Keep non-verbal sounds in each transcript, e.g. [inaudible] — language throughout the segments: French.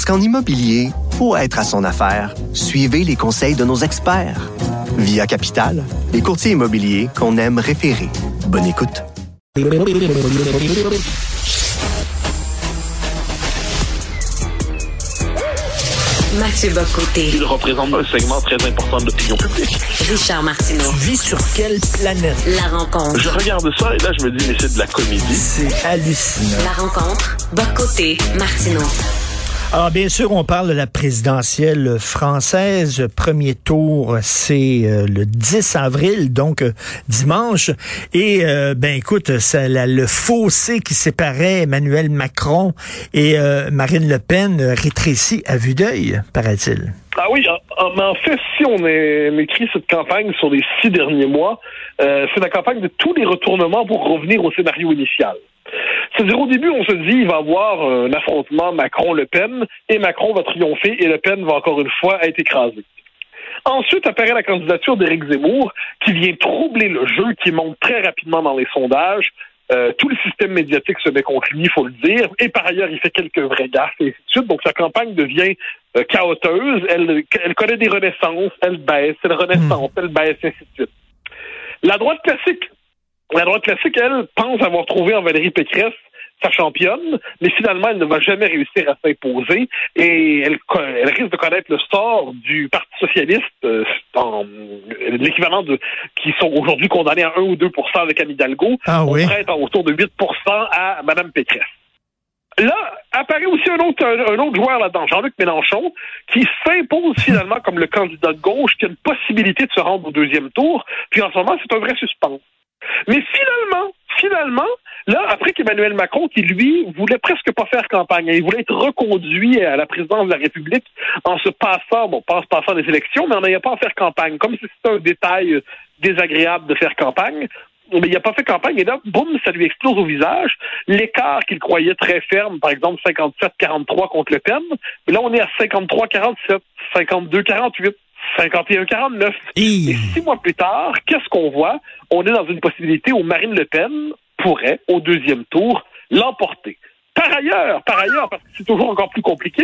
Parce qu'en immobilier, pour être à son affaire, suivez les conseils de nos experts. Via Capital, les courtiers immobiliers qu'on aime référer. Bonne écoute. Mathieu Bocoté. Il représente un segment très important de l'opinion publique. Richard Martineau. Tu vis sur quelle planète? La rencontre. Je regarde ça et là, je me dis, mais c'est de la comédie. C'est hallucinant. La rencontre. Bocoté. Martineau. Alors, bien sûr, on parle de la présidentielle française. Premier tour, c'est euh, le 10 avril, donc euh, dimanche. Et, euh, ben écoute, c'est le fossé qui séparait Emmanuel Macron et Marine Le Pen rétrécit à vue d'œil, paraît-il. Ah oui, en, en- fait, si on, écrit cette campagne sur les six derniers mois, c'est la campagne de tous les retournements pour revenir au scénario initial. C'est-à-dire, au début, on se dit, il va y avoir un affrontement Macron-Le Pen, et Macron va triompher, et Le Pen va encore une fois être écrasé. Ensuite apparaît la candidature d'Éric Zemmour, qui vient troubler le jeu, qui monte très rapidement dans les sondages. Euh, tout le système médiatique se met contre lui, il faut le dire. Et par ailleurs, il fait quelques vrais gaffes, et ainsi de suite. Donc, sa campagne devient euh, chaoteuse. Elle, elle connaît des renaissances, elle baisse, elle renaissance, elle baisse, et ainsi de suite. La droite classique, la droite classique, elle, pense avoir trouvé en Valérie Pécresse sa championne, mais finalement, elle ne va jamais réussir à s'imposer et elle, elle risque de connaître le sort du Parti socialiste, euh, en l'équivalent de qui sont aujourd'hui condamnés à 1 ou 2% avec Anne Hidalgo. Ah On oui? prête autour de 8% à Mme Pécresse. Là, apparaît aussi un autre, un, un autre joueur là-dedans, Jean-Luc Mélenchon, qui s'impose [laughs] finalement comme le candidat de gauche, qui a une possibilité de se rendre au deuxième tour. Puis en ce moment, c'est un vrai suspense. Mais finalement, finalement, là, après qu'Emmanuel Macron, qui lui voulait presque pas faire campagne, hein, il voulait être reconduit à la présidence de la République en se passant, bon, pas en se passant des élections, mais en n'ayant pas à faire campagne, comme si c'était un détail euh, désagréable de faire campagne. Mais il n'a pas fait campagne et là, boum, ça lui explose au visage. L'écart qu'il croyait très ferme, par exemple 57-43 contre Le Pen, mais là on est à 53-47, 52-48. 51-49. Hi. Et six mois plus tard, qu'est-ce qu'on voit? On est dans une possibilité où Marine Le Pen pourrait, au deuxième tour, l'emporter. Par ailleurs, par ailleurs, parce que c'est toujours encore plus compliqué,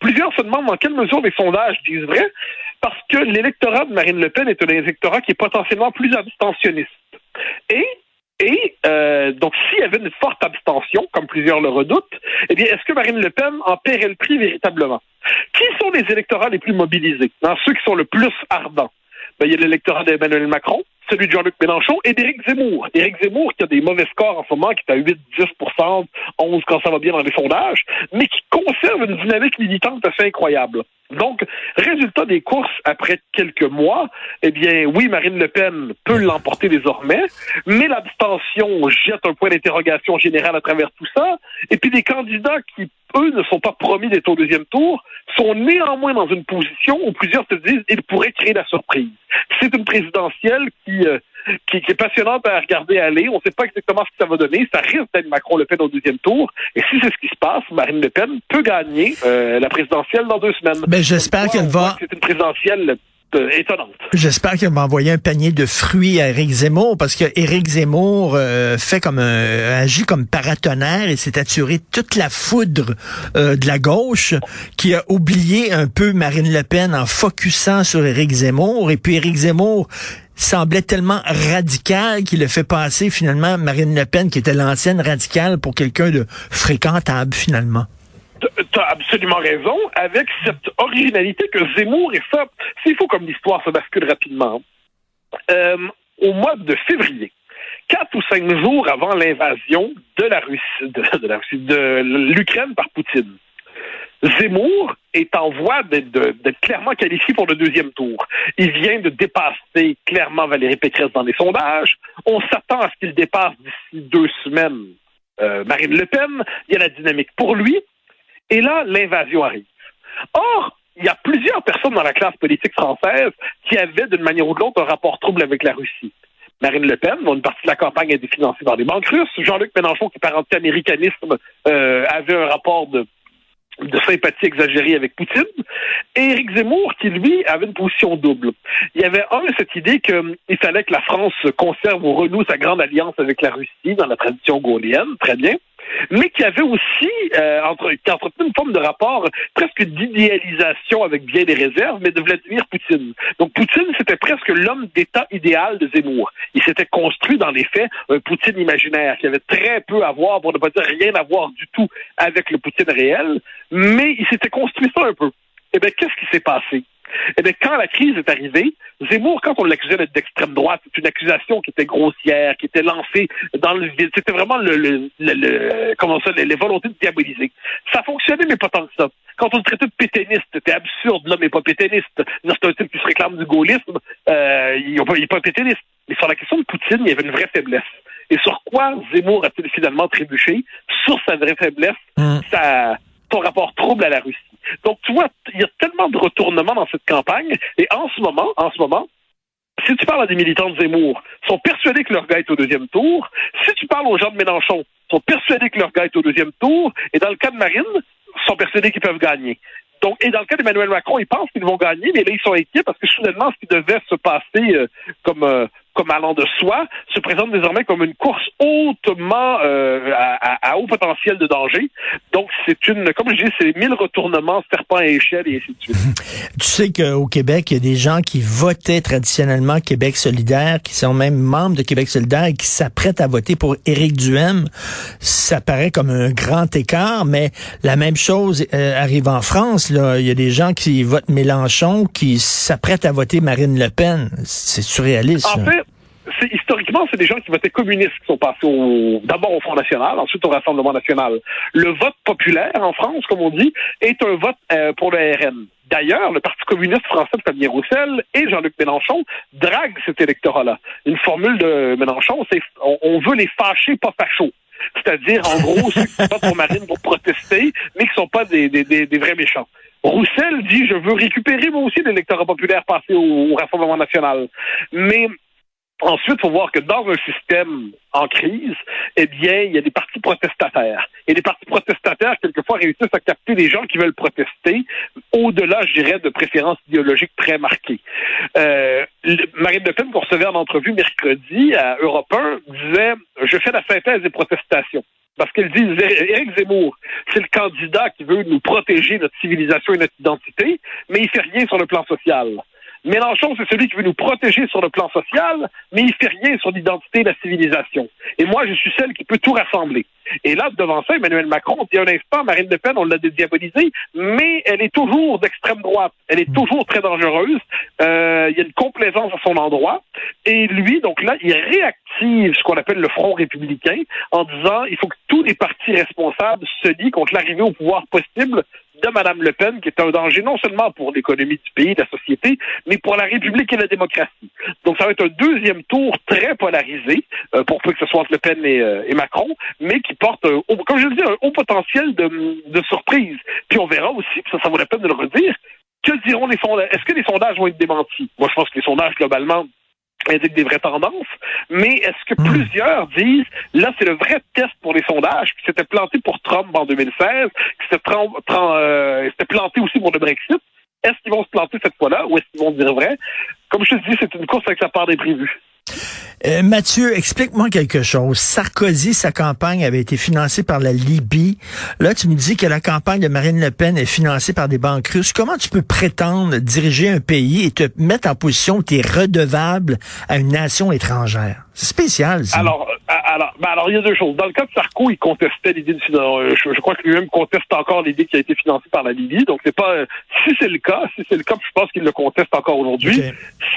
plusieurs se demandent dans quelle mesure les sondages disent vrai, parce que l'électorat de Marine Le Pen est un électorat qui est potentiellement plus abstentionniste. Et et euh, donc, s'il y avait une forte abstention, comme plusieurs le redoutent, eh bien, est-ce que Marine Le Pen en paierait le prix véritablement? Qui sont les électorats les plus mobilisés? Dans ceux qui sont le plus ardents? Ben, il y a l'électorat d'Emmanuel Macron, celui de Jean-Luc Mélenchon et d'Éric Zemmour. Éric Zemmour qui a des mauvais scores en ce moment, qui est à 8, 10 11 quand ça va bien dans les sondages, mais qui conserve une dynamique militante assez incroyable. Donc, résultat des courses après quelques mois, eh bien, oui, Marine Le Pen peut l'emporter désormais, mais l'abstention jette un point d'interrogation général à travers tout ça. Et puis, des candidats qui, eux, ne sont pas promis d'être au deuxième tour, sont néanmoins dans une position où plusieurs se disent ils pourraient créer la surprise. C'est une présidentielle qui, euh, qui, qui est passionnante à regarder aller. On ne sait pas exactement ce que ça va donner. Ça risque d'être Macron-Le Pen au deuxième tour. Et si c'est ce qui se passe, Marine Le Pen peut gagner euh, la présidentielle dans deux semaines. Ben, j'espère qu'elle va- C'est une présidentielle étonnante. J'espère qu'elle va envoyer un panier de fruits à Éric Zemmour parce que Éric Zemmour euh, fait comme un, agit comme paratonnerre et s'est attiré toute la foudre euh, de la gauche qui a oublié un peu Marine Le Pen en focusant sur Éric Zemmour et puis Éric Zemmour semblait tellement radical qu'il a fait passer finalement Marine Le Pen qui était l'ancienne radicale pour quelqu'un de fréquentable finalement. Tu as absolument raison, avec cette originalité que Zemmour, et ça, s'il faut comme l'histoire se bascule rapidement, euh, au mois de février, quatre ou cinq jours avant l'invasion de la Russie, de, la Russie, l'Ukraine par Poutine, Zemmour est en voie d'être clairement qualifié pour le deuxième tour. Il vient de dépasser clairement Valérie Pécresse dans les sondages. On s'attend à ce qu'il dépasse d'ici deux semaines euh, Marine Le Pen. Il y a la dynamique pour lui. Et là, l'invasion arrive. Or, il y a plusieurs personnes dans la classe politique française qui avaient, d'une manière ou de l'autre, un rapport trouble avec la Russie. Marine Le Pen, dont une partie de la campagne a été financée par des banques russes. Jean-Luc Mélenchon, qui par anti-américanisme euh, avait un rapport de de sympathie exagérée avec Poutine, et Éric Zemmour, qui, lui, avait une position double. Il y avait, un, cette idée qu'il fallait que la France conserve ou renoue sa grande alliance avec la Russie dans la tradition gaullienne, très bien, mais qui avait aussi euh, entre, qui entretenu une forme de rapport presque d'idéalisation avec bien des réserves, mais de Vladimir Poutine. Donc Poutine, c'était presque l'homme d'État idéal de Zemmour. Il s'était construit dans les faits un Poutine imaginaire qui avait très peu à voir, pour ne pas dire rien à voir du tout avec le Poutine réel, mais il s'était construit ça un peu. Eh bien, qu'est-ce qui s'est passé? Eh bien, quand la crise est arrivée, Zemmour, quand on l'accusait d'être d'extrême droite, c'est une accusation qui était grossière, qui était lancée dans le vide. C'était vraiment le, le, le, comment ça, les, les, volontés de diaboliser. Ça fonctionnait, mais pas tant que ça. Quand on le traitait de pétainiste, c'était absurde. L'homme n'est pas pétainiste. C'est un type qui se réclame du gaullisme. Euh, il n'est pas pétainiste. Mais sur la question de Poutine, il y avait une vraie faiblesse. Et sur quoi Zemmour a-t-il finalement trébuché? Sur sa vraie faiblesse, mmh. sa, son rapport trouble à la Russie. Donc, tu vois, il y a tellement de retournements dans cette campagne. Et en ce moment, en ce moment, si tu parles à des militants de Zemmour, ils sont persuadés que leur gars est au deuxième tour. Si tu parles aux gens de Mélenchon, ils sont persuadés que leur gars est au deuxième tour. Et dans le cas de Marine, ils sont persuadés qu'ils peuvent gagner. Donc, et dans le cas d'Emmanuel Macron, ils pensent qu'ils vont gagner, mais là, ils sont inquiets parce que soudainement, ce qui devait se passer euh, comme euh, comme allant de soi, se présente désormais comme une course hautement euh, à, à, haut potentiel de danger. Donc, c'est une, comme je dis, c'est mille retournements, serpents à échelle et ainsi de suite. [laughs] tu sais qu'au Québec, il y a des gens qui votaient traditionnellement Québec solidaire, qui sont même membres de Québec solidaire et qui s'apprêtent à voter pour Éric Duhem. Ça paraît comme un grand écart, mais la même chose euh, arrive en France. Là. Il y a des gens qui votent Mélenchon, qui s'apprêtent à voter Marine Le Pen. C'est surréaliste. En fait, historiquement, c'est des gens qui votaient communistes qui sont passés au, d'abord au Front National, ensuite au Rassemblement National. Le vote populaire en France, comme on dit, est un vote euh, pour le RN. D'ailleurs, le Parti communiste français de Fabien Roussel et Jean-Luc Mélenchon draguent cet électorat-là. Une formule de Mélenchon, c'est on, veut les fâcher, pas fachos. C'est-à-dire, en gros, ceux qui sont pour Marine pour protester, mais qui sont pas des, des, des, vrais méchants. Roussel dit, je veux récupérer moi aussi l'électorat populaire passé au, au Rassemblement national. Mais Ensuite, il faut voir que dans un système en crise, eh bien, il y a des partis protestataires. Et les partis protestataires, quelquefois, réussissent à capter des gens qui veulent protester, au-delà, je dirais, de préférences idéologiques très marquées. Euh, Marine Le Pen, qu'on recevait en entrevue mercredi à Europe 1, disait « Je fais la synthèse des protestations ». Parce qu'elle dit, Éric Zemmour, c'est le candidat qui veut nous protéger notre civilisation et notre identité, mais il fait rien sur le plan social. Mélenchon, c'est celui qui veut nous protéger sur le plan social, mais il fait rien sur l'identité et la civilisation. Et moi, je suis celle qui peut tout rassembler. Et là, devant ça, Emmanuel Macron dit un instant, Marine Le Pen, on l'a dédiabolisée, mais elle est toujours d'extrême droite. Elle est toujours très dangereuse. Euh, il y a une complaisance à son endroit. Et lui, donc là, il réactive ce qu'on appelle le Front républicain en disant il faut que tous les partis responsables se lient contre l'arrivée au pouvoir possible Mme Le Pen, qui est un danger non seulement pour l'économie du pays, la société, mais pour la République et la démocratie. Donc, ça va être un deuxième tour très polarisé, euh, pour peu que ce soit entre Le Pen et, euh, Macron, mais qui porte, comme je le dis, un haut potentiel de, surprise. Puis on verra aussi, ça, ça vaut la peine de le redire, que diront les sondages? Est-ce que les sondages vont être démentis? Moi, je pense que les sondages, globalement, indique des vraies tendances, mais est-ce que hmm. plusieurs disent, là, c'est le vrai test pour les sondages, qui s'était planté pour Trump en 2016, qui s'était euh, planté aussi pour le Brexit, est-ce qu'ils vont se planter cette fois-là ou est-ce qu'ils vont dire vrai? Comme je te dis, c'est une course avec la part des prévus. Euh, Mathieu, explique-moi quelque chose. Sarkozy, sa campagne avait été financée par la Libye. Là, tu me dis que la campagne de Marine Le Pen est financée par des banques russes. Comment tu peux prétendre diriger un pays et te mettre en position où tu es redevable à une nation étrangère? C'est spécial, ça. Alors, euh, alors, ben alors, il y a deux choses. Dans le cas de Sarko, il contestait l'idée de euh, je, je crois que lui-même conteste encore l'idée qui a été financée par la Libye. Donc, c'est pas, si c'est le cas, si c'est le cas, je pense qu'il le conteste encore aujourd'hui,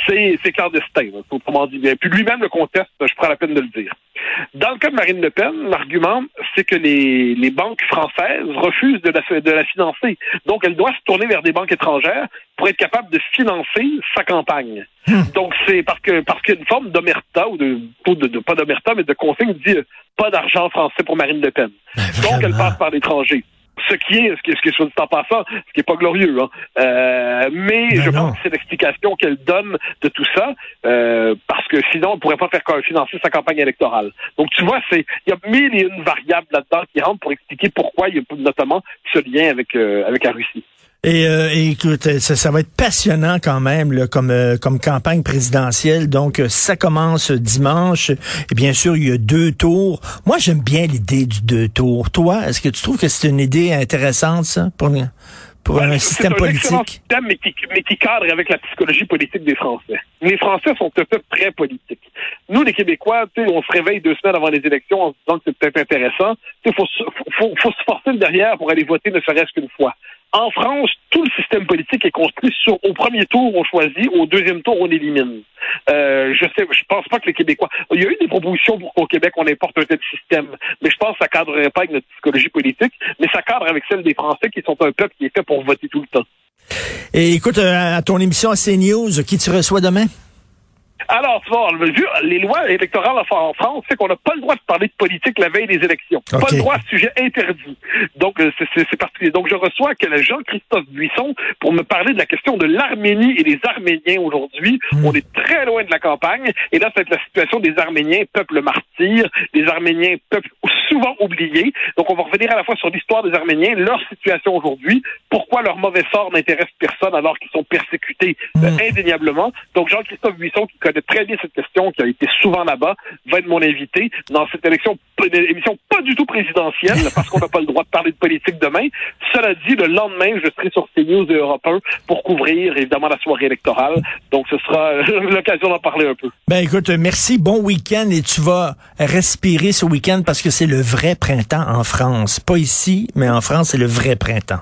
c'est, c'est clandestin, autrement dit. Puis lui-même le conteste, je prends la peine de le dire. Dans le cas de Marine Le Pen, l'argument, c'est que les, les banques françaises refusent de la, de la financer. Donc, elle doit se tourner vers des banques étrangères pour être capable de financer sa campagne. Hmm. Donc, c'est parce que parce qu'il y a une forme d'omerta, ou de, de, pas d'omerta, mais de consigne dit euh, pas d'argent français pour Marine Le Pen. Ben, Donc, elle passe par l'étranger. Ce qui est, ce qui est, ce qui est soit dit en passant, ce qui est pas glorieux. Hein. Euh, mais Ben je non. pense que c'est l'explication qu'elle donne de tout ça, euh, parce que sinon, on ne pourrait pas faire financer sa campagne électorale. Donc, tu vois, c'est il y a mille et une variables là-dedans qui rentrent pour expliquer pourquoi il y a notamment ce lien avec, euh, avec la Russie. Et, euh, et écoute, euh, ça, ça va être passionnant quand même là, comme, euh, comme campagne présidentielle. Donc, euh, ça commence dimanche. Et bien sûr, il y a deux tours. Moi, j'aime bien l'idée du deux tours. Toi, est-ce que tu trouves que c'est une idée intéressante, ça, pour, pour Ouais, un système un politique? système, mais qui, mais qui cadre avec la psychologie politique des Français. Les Français sont un peu très politiques. Nous, les Québécois, tu sais, on se réveille deux semaines avant les élections en se disant que c'est peut-être intéressant. Il faut, se- faut, faut se forcer derrière pour aller voter ne serait-ce qu'une fois. En France, tout le système politique est construit sur au premier tour on choisit, au deuxième tour on élimine. Euh, je sais, je pense pas que les Québécois. Il y a eu des propositions pour qu'au Québec on importe un tel système, mais je pense que ça cadrerait pas avec notre psychologie politique, mais ça cadre avec celle des Français qui sont un peuple qui est fait pour voter tout le temps. Et écoute, euh, à ton émission CNews, qui tu reçois demain? Alors, tu vois, vu les lois électorales en France, c'est qu'on n'a pas le droit de parler de politique la veille des élections. Pas le droit, sujet interdit. Donc, euh, c'est- particulier. Donc, je reçois que Jean-Christophe Buisson pour me parler de la question de l'Arménie et des Arméniens aujourd'hui. Hmm. On est très loin de la campagne. Et là, c'est la situation des Arméniens, peuple martyr, des Arméniens, peuple souvent oublié. Donc, on va revenir à la fois sur l'histoire des Arméniens, leur situation aujourd'hui, pourquoi leur mauvais sort n'intéresse personne alors qu'ils sont persécutés euh, Mm. indéniablement. Donc, Jean-Christophe Buisson, qui connaît très bien cette question, qui a été souvent là-bas, va être mon invité dans cette élection, une émission pas du tout présidentielle, parce qu'on n'a pas le droit de parler de politique demain. Cela dit, le lendemain, je serai sur CNews et Europe 1 pour couvrir, évidemment, la soirée électorale. Donc, ce sera euh, [laughs] l'occasion d'en parler un peu. Ben écoute, merci, bon week-end et tu vas respirer ce week-end parce que c'est le vrai printemps en France. Pas ici, mais en France, c'est le vrai printemps.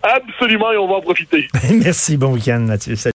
Absolument, et on va en profiter. [laughs] merci, bon week-end Mathieu. Salut.